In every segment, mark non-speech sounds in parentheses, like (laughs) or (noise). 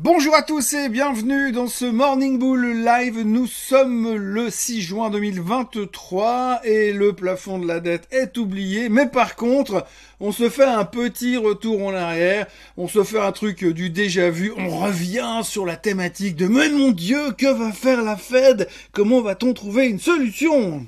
Bonjour à tous et bienvenue dans ce Morning Bull Live. Nous sommes le 6 juin 2023 et le plafond de la dette est oublié. Mais par contre, on se fait un petit retour en arrière. On se fait un truc du déjà vu. On revient sur la thématique de mais mon Dieu, que va faire la Fed? Comment va-t-on trouver une solution?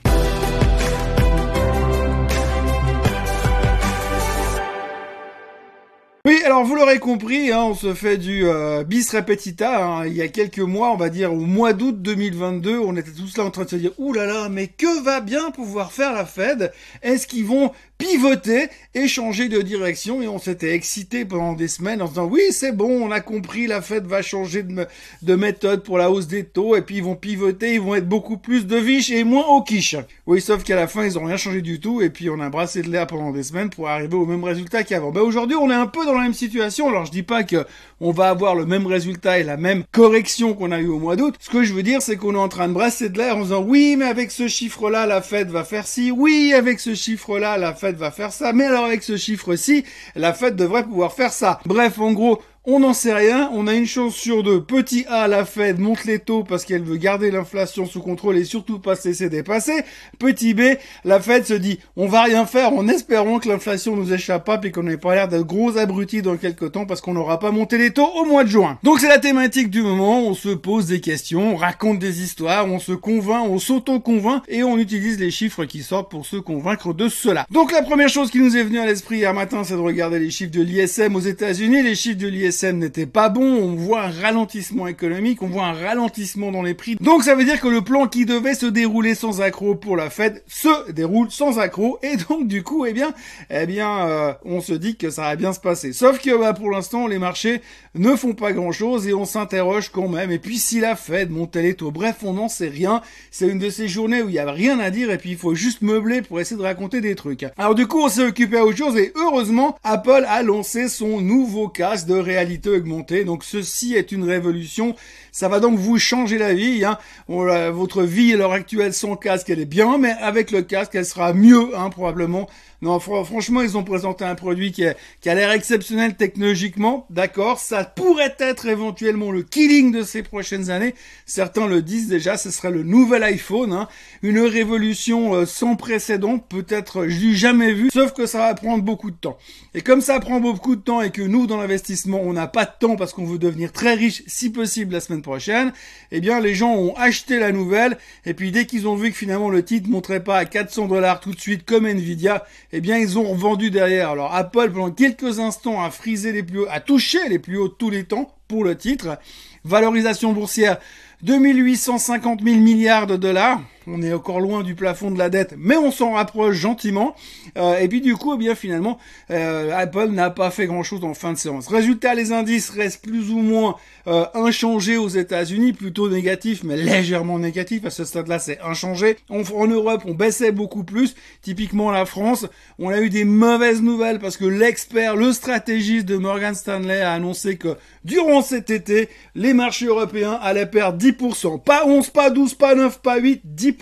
Oui, alors vous l'aurez compris, hein, on se fait du euh, bis repetita. Hein. Il y a quelques mois, on va dire au mois d'août 2022, on était tous là en train de se dire « Ouh là mais que va bien pouvoir faire la Fed? Est-ce qu'ils vont pivoter et changer de direction ?» Et on s'était excité pendant des semaines en se disant « Oui, c'est bon, on a compris, la Fed va changer de, de, méthode pour la hausse des taux, et puis ils vont pivoter, ils vont être beaucoup plus de viches et moins au quiche. » Oui, sauf qu'à la fin, ils ont rien changé du tout, et puis on a brassé de l'air pendant des semaines pour arriver au même résultat qu'avant. Ben aujourd'hui, on est un peu dans la même situation. Alors je dis pas que on va avoir le même résultat et la même correction qu'on a eu au mois d'août. Ce que je veux dire, c'est qu'on est en train de brasser de l'air en disant oui, mais avec ce chiffre-là, la Fed va faire ci. Oui, avec ce chiffre-là, la Fed va faire ça. Mais alors avec ce chiffre-ci, la Fed devrait pouvoir faire ça. Bref, en gros, on n'en sait rien, on a une chance sur deux. Petit A, la Fed monte les taux parce qu'elle veut garder l'inflation sous contrôle et surtout pas se laisser dépasser. Petit B, la Fed se dit, on va rien faire en espérant que l'inflation nous échappe pas et qu'on n'ait pas l'air de gros abrutis dans quelques temps parce qu'on n'aura pas monté les taux au mois de juin. Donc c'est la thématique du moment, on se pose des questions, on raconte des histoires, on se convainc, on s'auto-convainc et on utilise les chiffres qui sortent pour se convaincre de cela. Donc la première chose qui nous est venue à l'esprit hier matin, c'est de regarder les chiffres de l'ISM aux États-Unis. Les chiffres de l'ISM n'était pas bon, on voit un ralentissement économique, on voit un ralentissement dans les prix. Donc ça veut dire que le plan qui devait se dérouler sans accroc pour la Fed se déroule sans accroc et donc du coup, eh bien, eh bien, euh, on se dit que ça va bien se passer. Sauf que bah, pour l'instant, les marchés ne font pas grand-chose et on s'interroge quand même. Et puis si la Fed montait les taux, bref, on n'en sait rien. C'est une de ces journées où il y a rien à dire et puis il faut juste meubler pour essayer de raconter des trucs. Alors du coup, on s'est occupé à autre chose et heureusement, Apple a lancé son nouveau casque de réalité réalité augmentée. Donc ceci est une révolution. Ça va donc vous changer la vie. Hein. votre vie à l'heure actuelle sans casque, elle est bien, mais avec le casque, elle sera mieux, hein, probablement. Non, franchement, ils ont présenté un produit qui, a l'air exceptionnel technologiquement, d'accord. Ça pourrait être éventuellement le killing de ces prochaines années. Certains le disent déjà, ce serait le nouvel iPhone, hein. une révolution euh, sans précédent, peut-être du jamais vu, sauf que ça va prendre beaucoup de temps. Et comme ça prend beaucoup de temps et que nous, dans l'investissement, on n'a pas de temps parce qu'on veut devenir très riche, si possible, la semaine prochaine, eh bien, les gens ont acheté la nouvelle, et puis dès qu'ils ont vu que finalement le titre montrait pas à 400 dollars tout de suite comme Nvidia, eh bien, ils ont vendu derrière. Alors, Apple, pendant quelques instants, a frisé les plus hauts, a touché les plus hauts tous les temps pour le titre. Valorisation boursière, 2850 000 milliards de dollars on est encore loin du plafond de la dette, mais on s'en rapproche gentiment. Euh, et puis du coup, eh bien finalement, euh, Apple n'a pas fait grand-chose en fin de séance. Résultat, les indices restent plus ou moins euh, inchangés aux États-Unis, plutôt négatifs, mais légèrement négatifs. À ce stade-là, c'est inchangé. en Europe, on baissait beaucoup plus. Typiquement, la France, on a eu des mauvaises nouvelles parce que l'expert, le stratégiste de Morgan Stanley a annoncé que durant cet été, les marchés européens allaient perdre 10%. Pas 11, pas 12, pas 9, pas 8, 10%.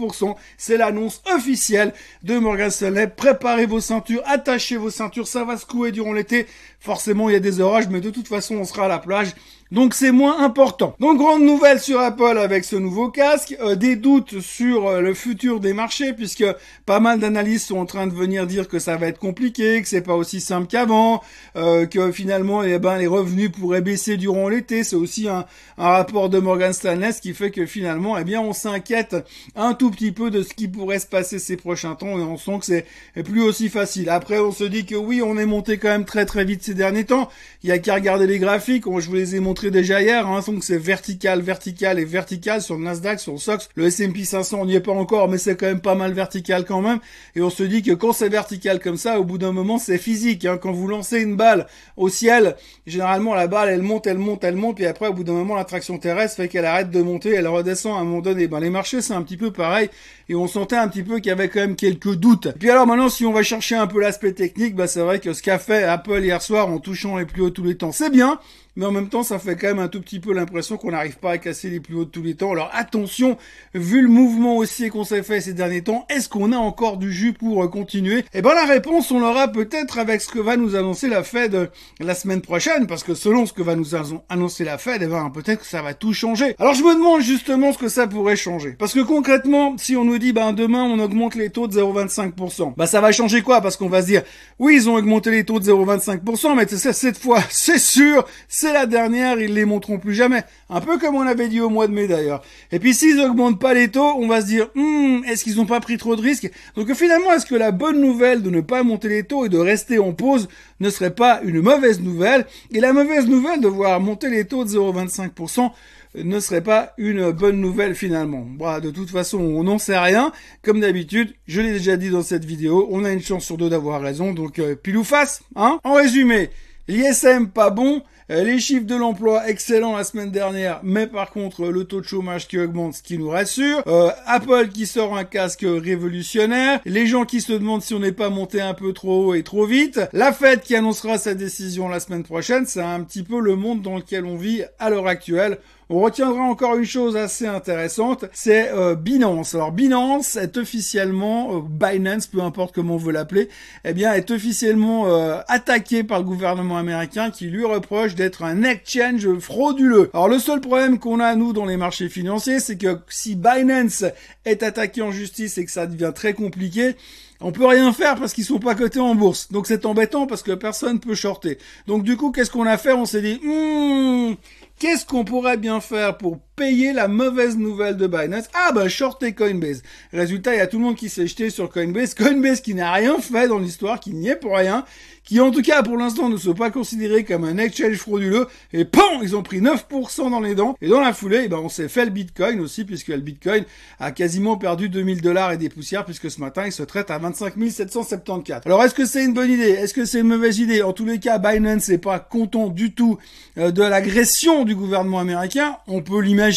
C'est l'annonce officielle de Morgan Stanley. Préparez vos ceintures, attachez vos ceintures, ça va secouer durant l'été. Forcément, il y a des orages, mais de toute façon, on sera à la plage. Donc c'est moins important. Donc grande nouvelle sur Apple avec ce nouveau casque, euh, des doutes sur euh, le futur des marchés puisque pas mal d'analystes sont en train de venir dire que ça va être compliqué, que c'est pas aussi simple qu'avant, euh, que finalement eh ben les revenus pourraient baisser durant l'été. C'est aussi un, un, rapport de Morgan Stanley qui fait que finalement eh bien on s'inquiète un tout petit peu de ce qui pourrait se passer ces prochains temps et on sent que c'est plus aussi facile. Après on se dit que oui on est monté quand même très très vite ces derniers temps. Il y a qu'à regarder les graphiques, je vous les ai montrés déjà hier, hein, donc c'est vertical, vertical et vertical sur le Nasdaq, sur le SOX. Le S&P 500, on n'y est pas encore, mais c'est quand même pas mal vertical quand même. Et on se dit que quand c'est vertical comme ça, au bout d'un moment, c'est physique. Hein. Quand vous lancez une balle au ciel, généralement la balle, elle monte, elle monte, elle monte, puis après, au bout d'un moment, l'attraction terrestre fait qu'elle arrête de monter, elle redescend à un moment donné. Ben, les marchés, c'est un petit peu pareil. Et on sentait un petit peu qu'il y avait quand même quelques doutes. puis alors maintenant, si on va chercher un peu l'aspect technique, bah c'est vrai que ce qu'a fait Apple hier soir en touchant les plus hauts tous les temps, c'est bien. Mais en même temps, ça fait quand même un tout petit peu l'impression qu'on n'arrive pas à casser les plus hauts de tous les temps. Alors attention, vu le mouvement haussier qu'on s'est fait ces derniers temps, est-ce qu'on a encore du jus pour euh, continuer? Eh ben la réponse, on l'aura peut-être avec ce que va nous annoncer la Fed euh, la semaine prochaine, parce que selon ce que va nous annoncer la Fed, eh ben peut-être que ça va tout changer. Alors je me demande justement ce que ça pourrait changer, parce que concrètement, si on nous dit ben demain on augmente les taux de 0,25%, bah ça va changer quoi? Parce qu'on va se dire oui ils ont augmenté les taux de 0,25%, mais cette fois (laughs) c'est sûr, la dernière, ils les montreront plus jamais. Un peu comme on avait dit au mois de mai d'ailleurs. Et puis s'ils augmentent pas les taux, on va se dire hmm, est-ce qu'ils n'ont pas pris trop de risques? Donc finalement, est-ce que la bonne nouvelle de ne pas monter les taux et de rester en pause ne serait pas une mauvaise nouvelle? Et la mauvaise nouvelle de voir monter les taux de 0,25% ne serait pas une bonne nouvelle finalement. Bon, de toute façon, on n'en sait rien. Comme d'habitude, je l'ai déjà dit dans cette vidéo, on a une chance sur deux d'avoir raison, donc euh, pile ou face, hein? En résumé, l'ISM pas bon, euh, les chiffres de l'emploi excellents la semaine dernière, mais par contre le taux de chômage qui augmente, ce qui nous rassure. Euh, Apple qui sort un casque révolutionnaire. Les gens qui se demandent si on n'est pas monté un peu trop haut et trop vite. La Fed qui annoncera sa décision la semaine prochaine. C'est un petit peu le monde dans lequel on vit à l'heure actuelle. On retiendra encore une chose assez intéressante, c'est euh, Binance. Alors Binance est officiellement, euh, Binance, peu importe comment on veut l'appeler, eh bien est officiellement euh, attaqué par le gouvernement américain qui lui reproche d'être un exchange frauduleux. Alors le seul problème qu'on a nous dans les marchés financiers, c'est que si Binance est attaqué en justice et que ça devient très compliqué, on peut rien faire parce qu'ils sont pas cotés en bourse. Donc c'est embêtant parce que personne peut shorter. Donc du coup, qu'est-ce qu'on a fait? On s'est dit, hmm, Qu'est-ce qu'on pourrait bien faire pour payer la mauvaise nouvelle de Binance Ah bah shorter Coinbase. Résultat, il y a tout le monde qui s'est jeté sur Coinbase. Coinbase qui n'a rien fait dans l'histoire, qui n'y est pour rien, qui en tout cas pour l'instant ne sont pas considérés comme un exchange frauduleux, et POM Ils ont pris 9% dans les dents, et dans la foulée, eh ben, on s'est fait le Bitcoin aussi, puisque le Bitcoin a quasiment perdu 2000 dollars et des poussières, puisque ce matin il se traite à 25 774. Alors est-ce que c'est une bonne idée? Est-ce que c'est une mauvaise idée? En tous les cas, Binance n'est pas content du tout euh, de l'agression du gouvernement américain, on peut l'imaginer,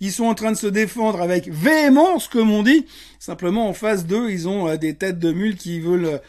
ils sont en train de se défendre avec véhémence, comme on dit, simplement en face d'eux, ils ont euh, des têtes de mules qui veulent...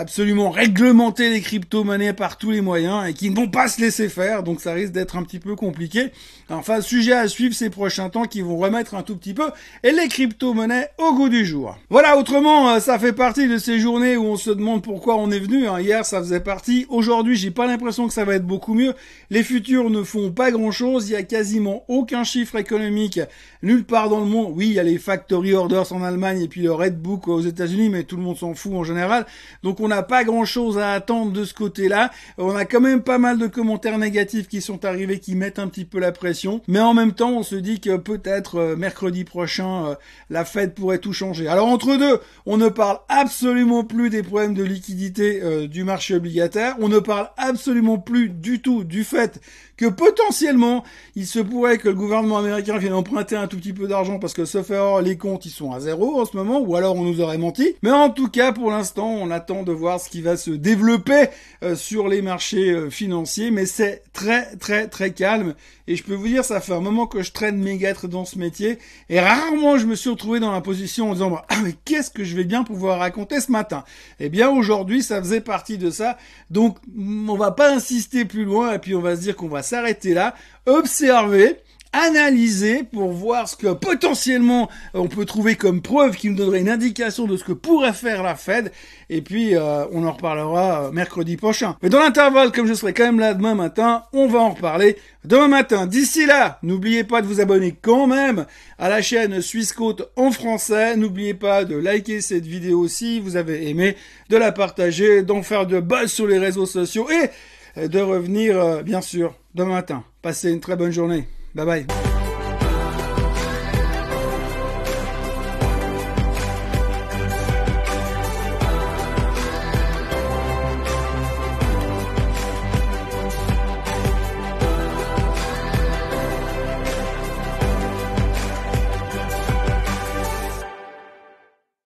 Absolument réglementer les crypto-monnaies par tous les moyens et qui ne vont pas se laisser faire, donc ça risque d'être un petit peu compliqué. Enfin, sujet à suivre ces prochains temps qui vont remettre un tout petit peu et les crypto-monnaies au goût du jour. Voilà, autrement, euh, ça fait partie de ces journées où on se demande pourquoi on est venu. Hein. Hier, ça faisait partie. Aujourd'hui, j'ai pas l'impression que ça va être beaucoup mieux. Les futurs ne font pas grand-chose. Il y a quasiment aucun chiffre économique nulle part dans le monde. Oui, il y a les factory orders en Allemagne et puis le Red Book aux États-Unis, mais tout le monde s'en fout en général. Donc on n'a pas grand-chose à attendre de ce côté-là. On a quand même pas mal de commentaires négatifs qui sont arrivés, qui mettent un petit peu la pression. Mais en même temps, on se dit que peut-être euh, mercredi prochain, euh, la fête pourrait tout changer. Alors entre deux, on ne parle absolument plus des problèmes de liquidité euh, du marché obligataire. On ne parle absolument plus du tout du fait que potentiellement, il se pourrait que le gouvernement américain vienne emprunter un tout petit peu d'argent parce que sauf erreur, les comptes ils sont à zéro en ce moment, ou alors on nous aurait menti. Mais en tout cas, pour l'instant, on attend de voir ce qui va se développer euh, sur les marchés euh, financiers, mais c'est très très très calme. Et je peux vous dire, ça fait un moment que je traîne mes guêtres dans ce métier, et rarement je me suis retrouvé dans la position en disant, ah mais qu'est-ce que je vais bien pouvoir raconter ce matin? Eh bien aujourd'hui, ça faisait partie de ça, donc on va pas insister plus loin, et puis on va se dire qu'on va s'arrêter là, observer, analyser pour voir ce que potentiellement on peut trouver comme preuve qui nous donnerait une indication de ce que pourrait faire la Fed. Et puis euh, on en reparlera euh, mercredi prochain. Mais dans l'intervalle, comme je serai quand même là demain matin, on va en reparler demain matin. D'ici là, n'oubliez pas de vous abonner quand même à la chaîne Suisse Côte en français. N'oubliez pas de liker cette vidéo si vous avez aimé, de la partager, d'en faire de buzz sur les réseaux sociaux et de revenir, euh, bien sûr, demain matin. Passez une très bonne journée. Bye bye.